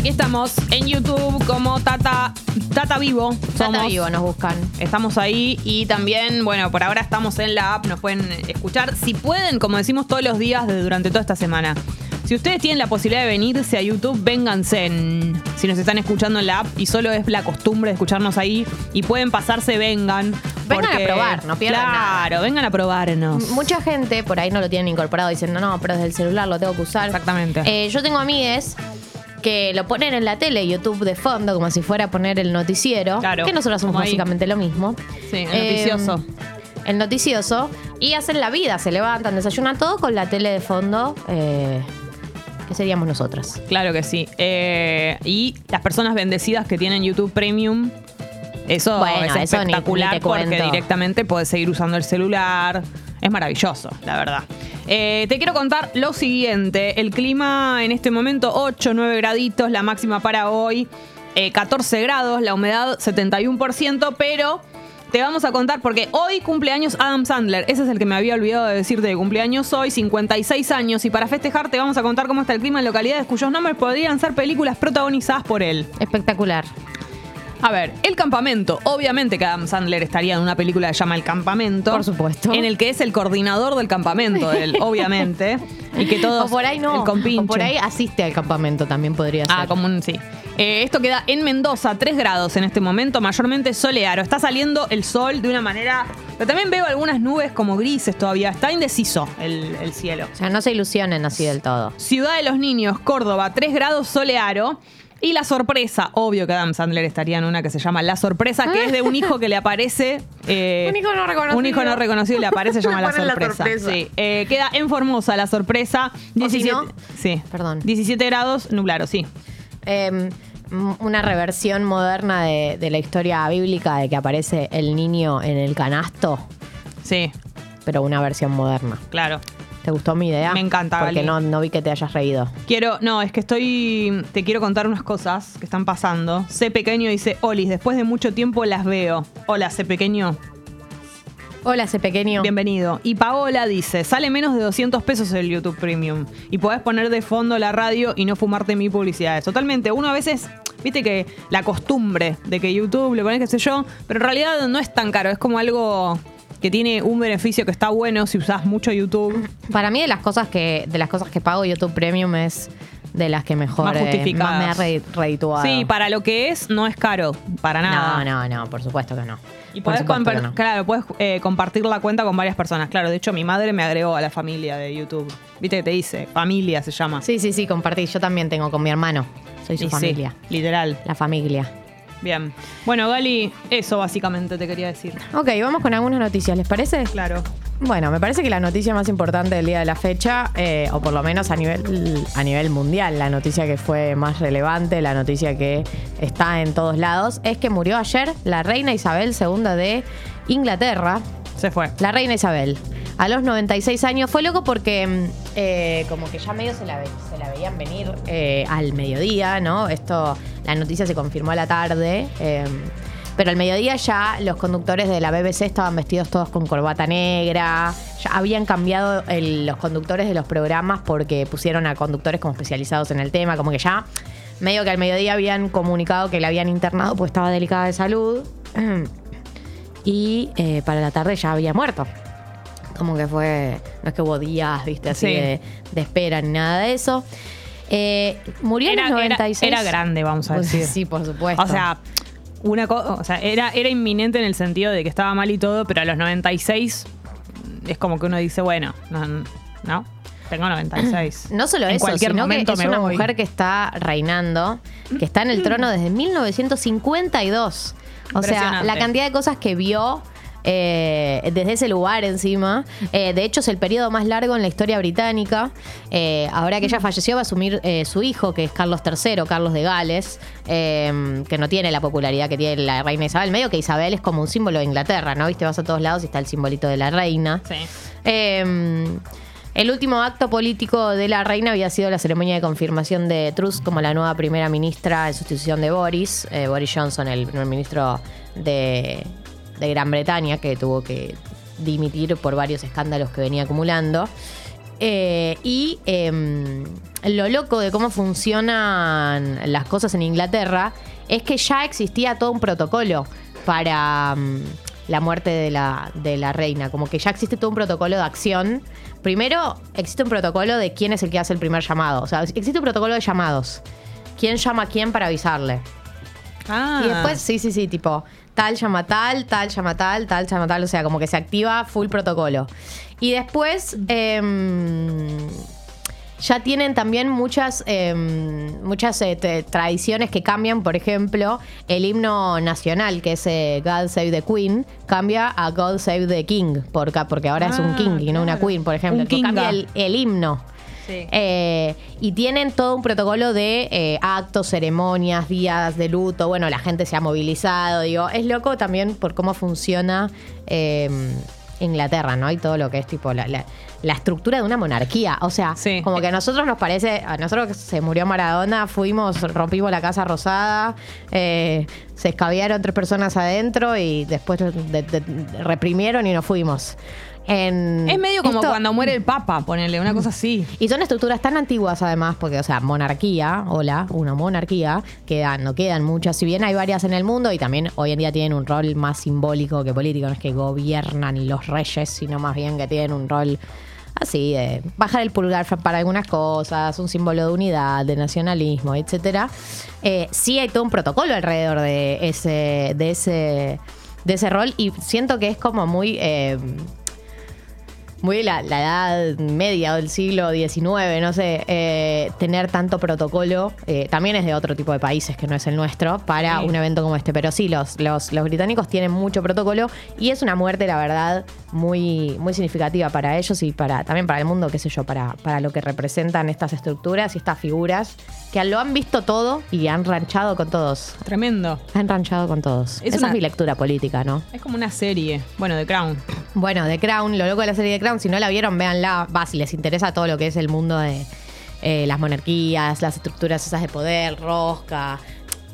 Aquí estamos en YouTube como Tata, Tata Vivo. Tata Somos. Vivo nos buscan. Estamos ahí y también, bueno, por ahora estamos en la app, nos pueden escuchar. Si pueden, como decimos todos los días de- durante toda esta semana. Si ustedes tienen la posibilidad de venirse a YouTube, vénganse. en- si nos están escuchando en la app y solo es la costumbre de escucharnos ahí y pueden pasarse, vengan. Vengan a probar, no pierdan nada. Claro, vengan a probarnos. M- Mucha gente por ahí no lo tienen incorporado diciendo, no, pero desde el celular lo tengo que usar. Exactamente. Eh, yo tengo amigues que lo ponen en la tele, YouTube de fondo, como si fuera a poner el noticiero. Claro, Que nosotros somos como ahí. básicamente lo mismo. Sí, el Eh, noticioso. el noticioso. Y hacen la vida, se levantan, desayunan todo con la tele de fondo. eh, que seríamos nosotras. Claro que sí. Eh, y las personas bendecidas que tienen YouTube Premium, eso Bueno, es eso ni- ni espectacular te porque cuento. directamente puedes seguir usando el celular. Es maravilloso, la verdad. Eh, te quiero contar lo siguiente. El clima en este momento, 8, 9 graditos, la máxima para hoy, eh, 14 grados, la humedad 71%, pero te vamos a contar porque hoy cumpleaños Adam Sandler. Ese es el que me había olvidado de decirte de cumpleaños hoy, 56 años. Y para festejar te vamos a contar cómo está el clima en localidades cuyos nombres podrían ser películas protagonizadas por él. Espectacular. A ver, El Campamento. Obviamente que Adam Sandler estaría en una película que se llama El Campamento. Por supuesto. En el que es el coordinador del campamento, él, obviamente. Y que todos. o por ahí no. El. O por ahí asiste al campamento también podría ser. Ah, como un sí. Eh, esto queda en Mendoza, 3 grados en este momento, mayormente soleado. Está saliendo el sol de una manera. Pero también veo algunas nubes como grises todavía. Está indeciso el, el cielo. O sea, no se ilusionen así del todo. Ciudad de los Niños, Córdoba, 3 grados solearo. Y la sorpresa, obvio que Adam Sandler estaría en una que se llama La Sorpresa, que es de un hijo que le aparece. eh, Un hijo no reconocido. Un hijo no reconocido y le aparece, se llama Le La ponen La Sorpresa. Sorpresa. Sí, eh, queda en Formosa La Sorpresa. O si no- sí. Perdón. 17 grados, nublaro, sí. Eh, m- una reversión moderna de, de la historia bíblica de que aparece el niño en el canasto, Sí, pero una versión moderna. claro. ¿Te gustó mi idea? Me encanta, Porque Gali. no, no vi que te hayas reído. Quiero, no, es que estoy, te quiero contar unas cosas que están pasando. C pequeño dice, Olis, después de mucho tiempo las veo. Hola, C pequeño. Hola, ese pequeño. Bienvenido. Y Paola dice, sale menos de 200 pesos el YouTube Premium. Y podés poner de fondo la radio y no fumarte mi publicidades. Totalmente. Uno a veces, viste que la costumbre de que YouTube le pones qué sé yo, pero en realidad no es tan caro. Es como algo que tiene un beneficio que está bueno si usás mucho YouTube. Para mí de las cosas que de las cosas que pago YouTube Premium es de las que mejor Más eh, más me ha re- redituado. Sí, para lo que es, no es caro. Para nada. No, no, no, por supuesto que no. Y podés, no. claro, podés eh, compartir la cuenta con varias personas. Claro, de hecho mi madre me agregó a la familia de YouTube. Viste que te dice, familia se llama. Sí, sí, sí, compartí. Yo también tengo con mi hermano. Soy su Y sí, familia. literal. La familia. Bien. Bueno, Gali, eso básicamente te quería decir. Ok, vamos con algunas noticias, ¿les parece? Claro. Bueno, me parece que la noticia más importante del día de la fecha, eh, o por lo menos a nivel, a nivel mundial, la noticia que fue más relevante, la noticia que está en todos lados, es que murió ayer la reina Isabel II de Inglaterra. Se fue. La reina Isabel, a los 96 años. Fue loco porque mm, eh, como que ya medio se la, la veían venir eh, al mediodía, ¿no? Esto, la noticia se confirmó a la tarde. eh, pero al mediodía ya los conductores de la BBC estaban vestidos todos con corbata negra. Ya habían cambiado los conductores de los programas porque pusieron a conductores como especializados en el tema. Como que ya medio que al mediodía habían comunicado que la habían internado porque estaba delicada de salud. y eh, para la tarde ya había muerto. Como que fue, no es que hubo días, viste, así Sí. de, de espera ni nada de eso. Eh, murió Era, en los era- 96. era grande, vamos a Pues decir. Sí, por supuesto. O sea, una co- o sea, era, era inminente en el sentido de que estaba mal y todo, pero a los 96 es como que uno dice, bueno, no, no tengo 96. no solo en eso, cualquier sino que momento es me una voy. mujer que está reinando, que está en el trono desde 1952. O sea, la cantidad de cosas que vio eh, desde ese lugar encima. Eh, de hecho, es el periodo más largo en la historia británica. Eh, ahora que ella falleció, va a asumir su hijo, que es Carlos III, Carlos de Gales, eh, que no tiene la popularidad que tiene la reina Isabel. Medio que Isabel es como un símbolo de Inglaterra, ¿no? Viste, vas a todos lados y está el simbolito de la reina. Sí. Eh, el último acto político de la reina había sido la ceremonia de confirmación de Truss como la nueva primera ministra en sustitución de Boris, Boris Johnson, el primer ministro de, de Gran Bretaña, que tuvo que dimitir por varios escándalos que venía acumulando. Eh, y em, lo loco de cómo funcionan las cosas en Inglaterra es que ya existía todo un protocolo para mm, la muerte de la, de la reina. Como que ya existe todo un protocolo de acción. Primero, existe un protocolo de quién es el que hace el primer llamado. O sea, existe un protocolo de llamados. ¿Quién llama a quién para avisarle? Ah. Y después, sí, sí, sí, tipo, tal llama tal, tal llama tal, tal llama tal, o sea, como que se activa full protocolo. Y después, em, ya tienen también muchas, em, muchas eh, te- tradiciones que cambian, por ejemplo, el himno nacional, que es eh, God Save the Queen, cambia a God Save the King, porque, porque ahora es un Ah, king y no una queen, por ejemplo. Kinga. cambia el, el himno. Sí. Eh, y tienen todo un protocolo de eh, actos, ceremonias, días de luto. Bueno, la gente se ha movilizado. Digo, es loco también por cómo funciona eh, Inglaterra, ¿no? Y todo lo que es tipo la, la- la estructura de una monarquía. O sea, Sí. como que a nosotros nos parece, a nosotros que se murió Maradona, fuimos, rompimos la Casa Rosada, eh, se escabearon tres personas adentro y después de- de- reprimieron y nos fuimos. En Es medio como esto- cuando muere el Papa, ponerle una cosa así. y son estructuras tan antiguas además, porque, o sea, monarquía, hola, una monarquía, quedan, no quedan muchas, si bien hay varias en el mundo y también hoy en día tienen un rol más simbólico que político, no es que gobiernan los reyes, sino más bien que tienen un rol así de bajar el pulgar para algunas cosas, un símbolo de unidad, de nacionalismo, etcétera. Eh, sí hay todo un protocolo alrededor de ese, de ese, de ese rol y siento que es como muy eh, muy de la, la edad media o del siglo XIX, no sé, eh, tener tanto protocolo, eh, también es de otro tipo de países que no es el nuestro, para Sí. un evento como este. Pero sí, los, los, los británicos tienen mucho protocolo y es una muerte, la verdad, muy, muy significativa para ellos y para también para el mundo, qué sé yo, para, para lo que representan estas estructuras y estas figuras que lo han visto todo y han ranchado con todos. Tremendo. Han ranchado con todos. Es Esa una- es mi lectura política, ¿no? Es como una serie. Bueno, de Crown. Bueno, The Crown, lo loco de la serie The Crown, si no la vieron, véanla. Va, si les interesa todo lo que es el mundo de eh, las monarquías, las estructuras esas de poder, rosca.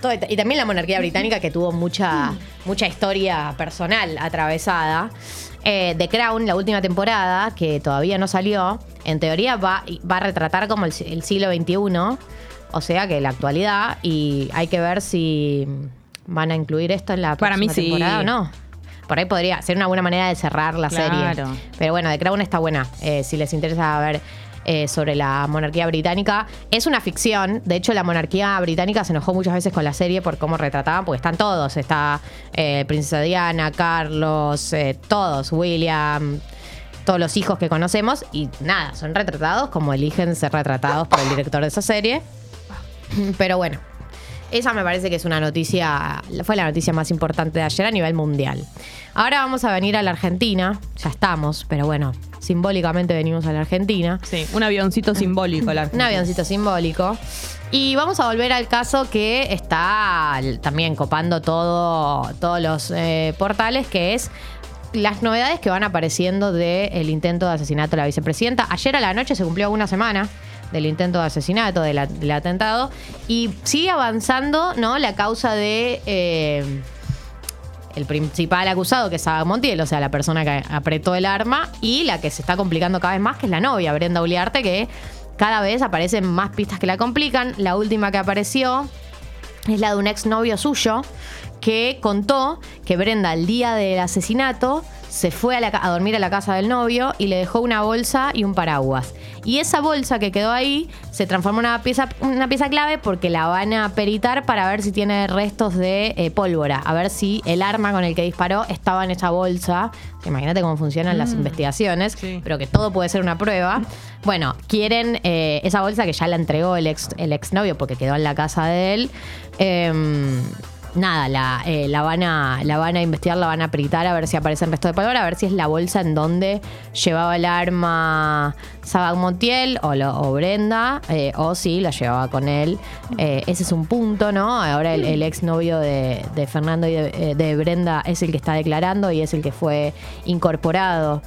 todo- y también la monarquía británica que tuvo mucha, mucha historia personal atravesada. Eh, The Crown, la última temporada, que todavía no salió, en teoría va, va a retratar como el siglo XXI, o sea que la actualidad, y hay que ver si van a incluir esto en la Para mí sí. temporada o no. Por ahí podría ser una buena manera de cerrar la Claro. serie. Pero bueno, The Crown está buena. eh, si les interesa ver eh, sobre la monarquía británica. Es una ficción. De hecho, la monarquía británica se enojó muchas veces con la serie por cómo retrataban, porque están todos. Está eh, Princesa Diana, Carlos, eh, todos, William, todos los hijos que conocemos. Y nada, son retratados como eligen ser retratados por el director de esa serie. Pero bueno, esa me parece que es una noticia, fue la noticia más importante de ayer a nivel mundial. Ahora vamos a venir a la Argentina, ya estamos, pero bueno, simbólicamente venimos a la Argentina. Sí, un avioncito simbólico. La Un avioncito simbólico. Y vamos a volver al caso que está también copando todo, todos los eh, portales, que es las novedades que van apareciendo del intento de asesinato de la vicepresidenta. Ayer a la noche se cumplió una semana del intento de asesinato, del, at- del atentado, y sigue avanzando ¿no? la causa de... eh, el principal acusado, que es Saga Montiel, o sea, la persona que apretó el arma, y la que se está complicando cada vez más, que es la novia, Brenda Uliarte, que cada vez aparecen más pistas que la complican. La última que apareció es la de un exnovio suyo, que contó que Brenda, el día del asesinato, se fue a, la ca- a dormir a la casa del novio y le dejó una bolsa y un paraguas. Y esa bolsa que quedó ahí se transformó en una pieza, una pieza clave porque la van a peritar para ver si tiene restos de eh, pólvora, a ver si el arma con el que disparó estaba en esa bolsa. Imagínate cómo funcionan las investigaciones, Sí. pero que todo puede ser una prueba. Bueno, quieren eh, esa bolsa que ya la entregó el ex el exnovio porque quedó en la casa de él. Em, nada, la, eh, la, van a, la van a investigar, la van a peritar a ver si aparece el resto de palabra, a ver si es la bolsa en donde llevaba el arma Sabag Montiel o, lo- o Brenda, eh, o si la llevaba con él. Eh, ese es un punto, ¿no? Ahora el, el exnovio de, Fernando y de, eh, de Brenda es el que está declarando y es el que fue incorporado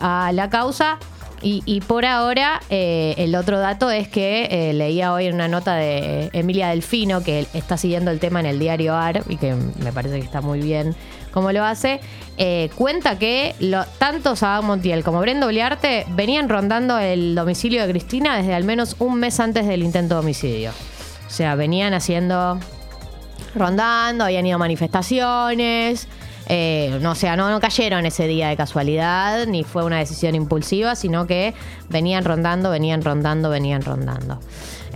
a la causa. Y, y por ahora, eh, el otro dato es que eh, leía hoy una nota de Emilia Delfino, que está siguiendo el tema en el diario AR y que me parece que está muy bien cómo lo hace, eh, cuenta que tanto Sabat Montiel como Brenda Oliarte venían rondando el domicilio de Cristina desde al menos un mes antes del intento de homicidio. O sea, venían haciendo rondando, habían ido a manifestaciones. Eh, no, o sea, no, no cayeron ese día de casualidad, ni fue una decisión impulsiva, sino que venían rondando, venían rondando, venían rondando.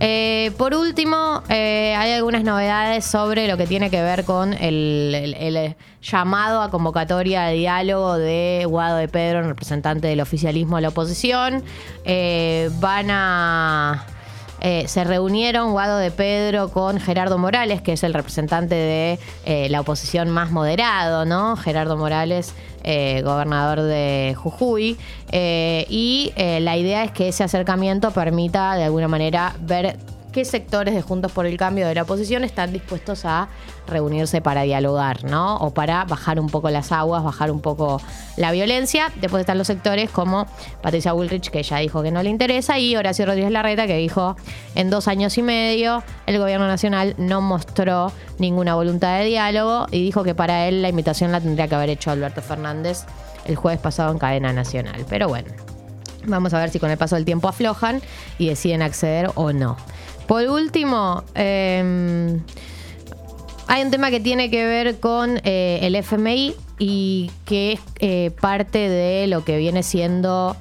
Eh, por último, eh, hay algunas novedades sobre lo que tiene que ver con el, llamado a convocatoria de diálogo de Guado de Pedro, representante del oficialismo a la oposición. Van a eh, se reunieron Guado de Pedro con Gerardo Morales, que es el representante de eh, la oposición más moderado, ¿no? Gerardo Morales, eh, gobernador de Jujuy. Y la idea es que ese acercamiento permita de alguna manera ver qué sectores de Juntos por el Cambio de la oposición están dispuestos a reunirse para dialogar, ¿no? O para bajar un poco las aguas, bajar un poco la violencia. Después están los sectores como Patricia Bullrich, que ya dijo que no le interesa, y Horacio Rodríguez Larreta, que dijo en dos años y medio el gobierno nacional no mostró ninguna voluntad de diálogo y dijo que para él la invitación la tendría que haber hecho Alberto Fernández el jueves pasado en cadena nacional. Pero bueno, Vamos a ver si con el paso del tiempo aflojan y deciden acceder o no. Por último, eh, hay un tema que tiene que ver con eh, el FMI y que es eh, parte de lo que viene siendo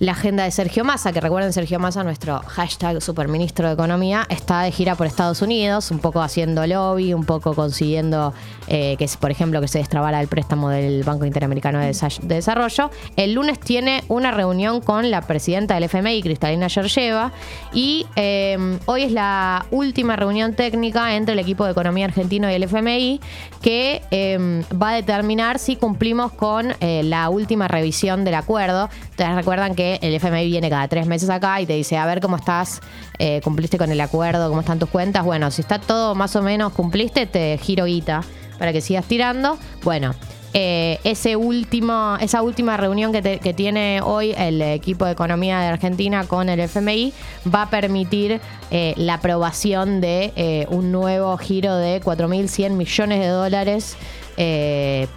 la agenda de Sergio Massa, que recuerden Sergio Massa, nuestro hashtag superministro de Economía, está de gira por Estados Unidos, un poco haciendo lobby, un poco consiguiendo eh, que, por ejemplo, que se destrabara el préstamo del Banco Interamericano de, Desa- de Desarrollo. El lunes tiene una reunión con la presidenta del FMI, Cristalina Georgieva, y eh, hoy es la última reunión técnica entre el equipo de economía argentino y el FMI que eh, va a determinar si cumplimos con la última revisión del acuerdo. Ustedes recuerdan que el FMI viene cada tres meses acá y te dice, a ver cómo estás, eh, cumpliste con el acuerdo, cómo están tus cuentas. Bueno, si está todo más o menos cumpliste, te giro guita para que sigas tirando. Bueno, eh, ese último, esa última reunión que, tiene hoy el equipo de economía de Argentina con el FMI va a permitir eh, la aprobación de un nuevo giro de 4.100 millones de dólares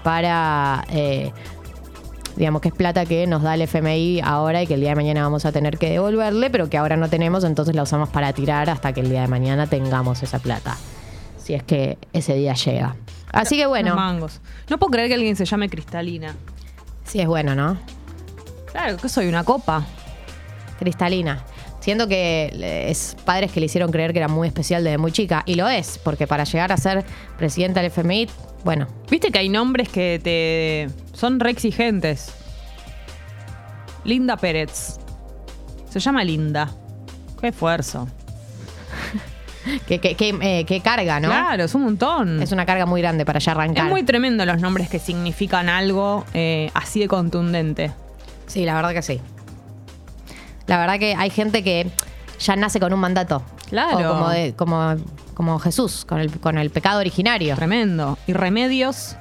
para... digamos que es plata que nos da el FMI ahora y que el día de mañana vamos a tener que devolverle, pero que ahora no tenemos, entonces la usamos para tirar hasta que el día de mañana tengamos esa plata. Si es que ese día llega. Así que bueno, Los mangos. No puedo creer que alguien se llame Cristalina. sí es bueno, ¿no? Claro, que soy una copa. Cristalina. Siento que eh, es padres que le hicieron creer que era muy especial desde muy chica. Y lo es, porque para llegar a ser presidenta del FMI, bueno, Viste que hay nombres que te son re exigentes. Linda Pérez. Se llama Linda. Qué esfuerzo. que, eh, que carga, ¿no? Claro, es un montón. Es una carga muy grande para ya arrancar. Es muy tremendo los nombres que significan algo eh, así de contundente. Sí, la verdad que sí. La verdad que hay gente que ya nace con un mandato. Claro. O como, de- como, como Jesús, con el, con el pecado originario. Tremendo. Y remedios.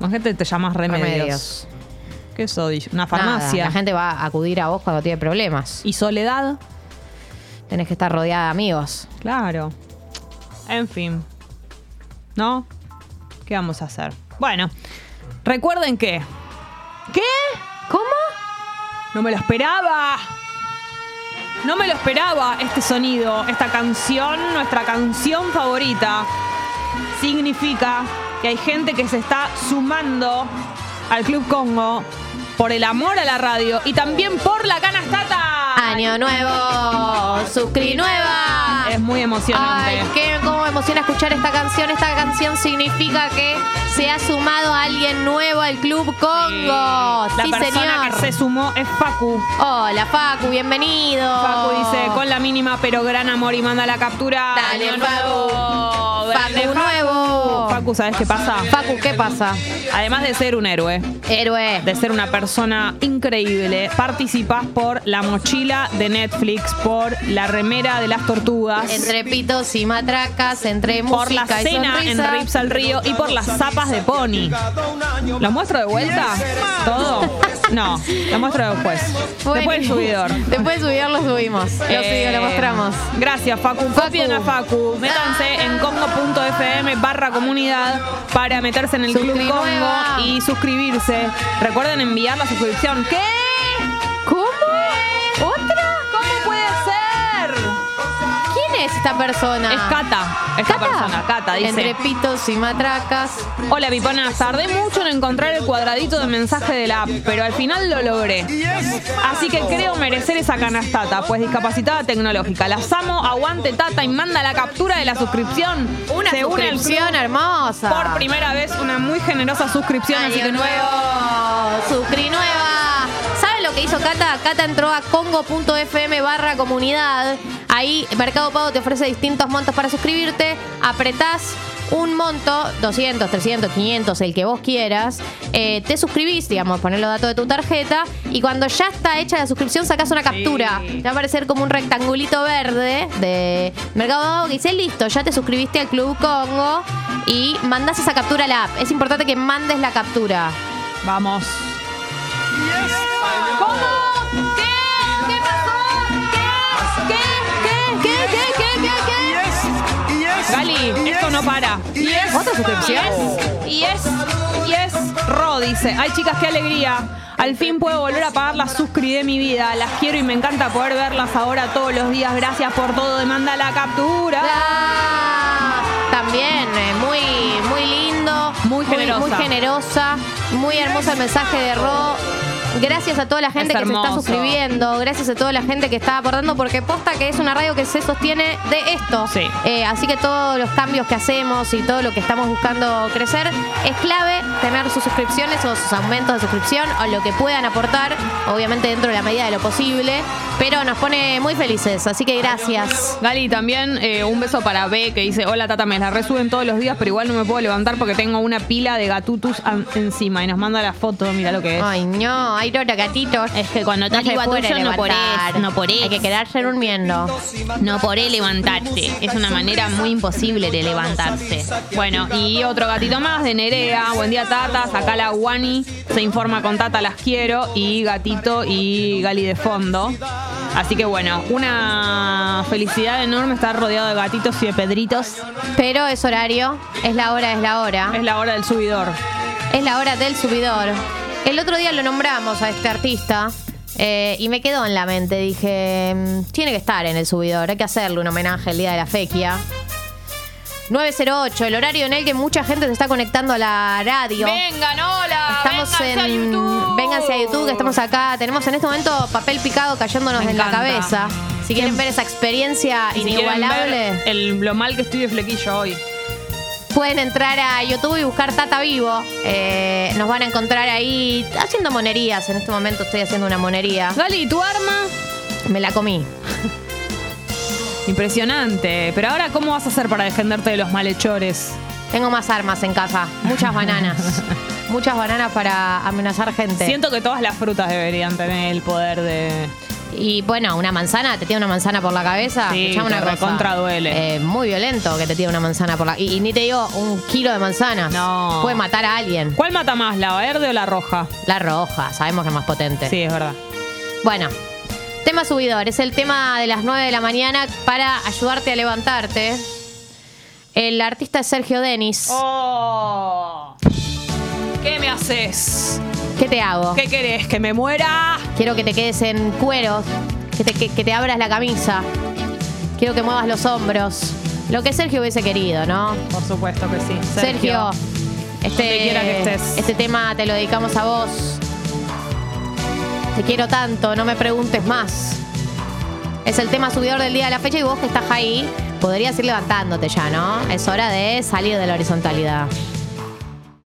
Imagínate, te llamas remedios. Remedios. ¿Qué soy? Una Nada, farmacia. la gente va a acudir a vos cuando tiene problemas. Y soledad. Tenés que estar rodeada de amigos. Claro. En fin. ¿No? ¿Qué vamos a hacer? Bueno, recuerden que. ¿Qué? ¿Cómo? No me lo esperaba. No me lo esperaba este sonido, esta canción, nuestra canción favorita. Significa que hay gente que se está sumando al Club Congo por el amor a la radio y también por la canastata. Año nuevo, suscri nueva. Es muy emocionante. Ay, qué cómo emociona escuchar esta canción. Esta canción significa que se ha sumado alguien nuevo al Club Congo. La sí, persona señor. que se sumó es Facu. Hola, Facu, bienvenido. Facu dice, con la mínima pero gran amor y manda la captura. Dale, Facu. nuevo. Facu nuevo. Facu, ¿sabes qué pasa? Facu, ¿qué pasa? Además de ser un héroe, Héroe. de ser una persona increíble, participas por la mochila de Netflix, por la remera de las tortugas, Entre pitos y matracas, entre por la música y cena en. Rips al Río y por las zapas de Pony. ¿Lo muestro de vuelta? ¿Todo? No, lo muestro después. Después del subidor. Después de subidor lo subimos. Lo Eh, subimos, lo mostramos. Gracias, Facu. Facu. Copien a Facu. Métanse en congo.fm barra para meterse en el Club. Congo y suscribirse. Recuerden enviar la suscripción. ¿Qué? Es esta persona? Es Cata, esta persona, Cata, dice. Entre pitos y matracas. Hola, Piponas. Tardé mucho en encontrar el cuadradito de mensaje de la app, pero al final lo logré. Así que creo merecer esa canastata, pues discapacitada tecnológica. Las amo, aguante Tata y manda la captura de la suscripción. Una Se suscripción hermosa. Por primera vez, una muy generosa suscripción. así que nuevo, Suscri nueva. ¿Saben lo que hizo Cata? Cata entró a congo.fm barra comunidad. Ahí Mercado Pago te ofrece distintos montos para suscribirte. Apretás un monto, 200, 300, 500, el que vos quieras. Eh, te suscribís, digamos, poner los datos de tu tarjeta. Y cuando ya está hecha la suscripción, sacás una captura. Sí. Te va a aparecer como un rectangulito verde de Mercado Pago que dice, listo, ya te suscribiste al Club Congo. Y mandás esa captura a la app. Es importante que mandes la captura. Vamos. Esto no para. Y es. Y es. Y es. Ro dice. Ay, chicas, qué alegría. Al fin puedo volver a pagar la suscri de mi vida. Las quiero y me encanta poder verlas ahora todos los días. Gracias por todo. Demanda la captura. Ah, También, eh, muy, muy lindo. Muy generosa. Muy, generosa. Muy hermoso el mensaje de Ro. Gracias a toda la gente Es que se está suscribiendo. Gracias a toda la gente que está aportando. Porque posta que es una radio que se sostiene de esto. Sí. Eh, así que todos los cambios que hacemos y todo lo que estamos buscando crecer es clave tener sus suscripciones o sus aumentos de suscripción o lo que puedan aportar. Obviamente dentro de la medida de lo posible. Pero nos pone muy felices. Así que gracias. Gali, también eh, un beso para B que dice, hola Tata, me la resuben todos los días, pero igual no me puedo levantar porque tengo una pila de gatutus encima y nos manda la foto, mira lo que es. Ay, no, gatitos. Es que cuando estás puede tuyo, no podés, no podés. Hay que quedarse durmiendo. No podés levantarte. Es una manera muy imposible de levantarse. Bueno, y otro gatito más de Nerea. Buen día, Tata. Acá la Wani se informa con Tata, las quiero. Y gatito y Gali de fondo. Así que bueno, una felicidad enorme estar rodeado de gatitos y de pedritos. Pero es horario, es la hora, es la hora. Es la hora del subidor. Es la hora del subidor. El otro día lo nombramos a este artista eh, y me quedó en la mente. Dije, mm, tiene que estar en el subidor, hay que hacerle un homenaje el día de la fequia. 908, el horario en el que mucha gente se está conectando a la radio. Vengan, hola. Estamos vénganse a en. YouTube. Vénganse a YouTube, que estamos acá. Tenemos en este momento papel picado cayéndonos Me en la cabeza. Si quieren ver esa experiencia Si inigualable, ver el, lo mal que estoy de flequillo hoy. Pueden entrar a YouTube y buscar Tata Vivo. Eh, nos van a encontrar ahí haciendo monerías. En este momento estoy haciendo una monería. Gali, ¿tu arma? Me la comí. Impresionante. Pero ahora, ¿cómo vas a hacer para defenderte de los malhechores? Tengo más armas en casa. Muchas bananas. Muchas bananas para amenazar gente. Siento que todas las frutas deberían tener el poder de. Y bueno, una manzana, te tira una manzana por la cabeza. Sí, escuchame te una cosa. recontra duele. Eh, muy violento que te tire una manzana por la. Y, y ni te digo un kilo de manzanas. No. Puede matar a alguien. ¿Cuál mata más, la verde o la roja? La roja, sabemos que es más potente. Sí, es verdad. Bueno, tema subidor. Es el tema de las 9 de la mañana para ayudarte a levantarte. El artista es Sergio Denis. ¡Oh! ¿Qué me haces? ¿Qué te hago? ¿Qué querés? ¿Que me muera? Quiero que te quedes en cueros, que te, que, que te abras la camisa. Quiero que muevas los hombros. Lo que Sergio hubiese querido, ¿no? Por supuesto que sí. Sergio, quiera que este, estés. este tema te lo dedicamos a vos. Te quiero tanto, no me preguntes más. Es el tema subidor del día de la fecha y vos que estás ahí, podrías ir levantándote ya, ¿no? Es hora de salir de la horizontalidad.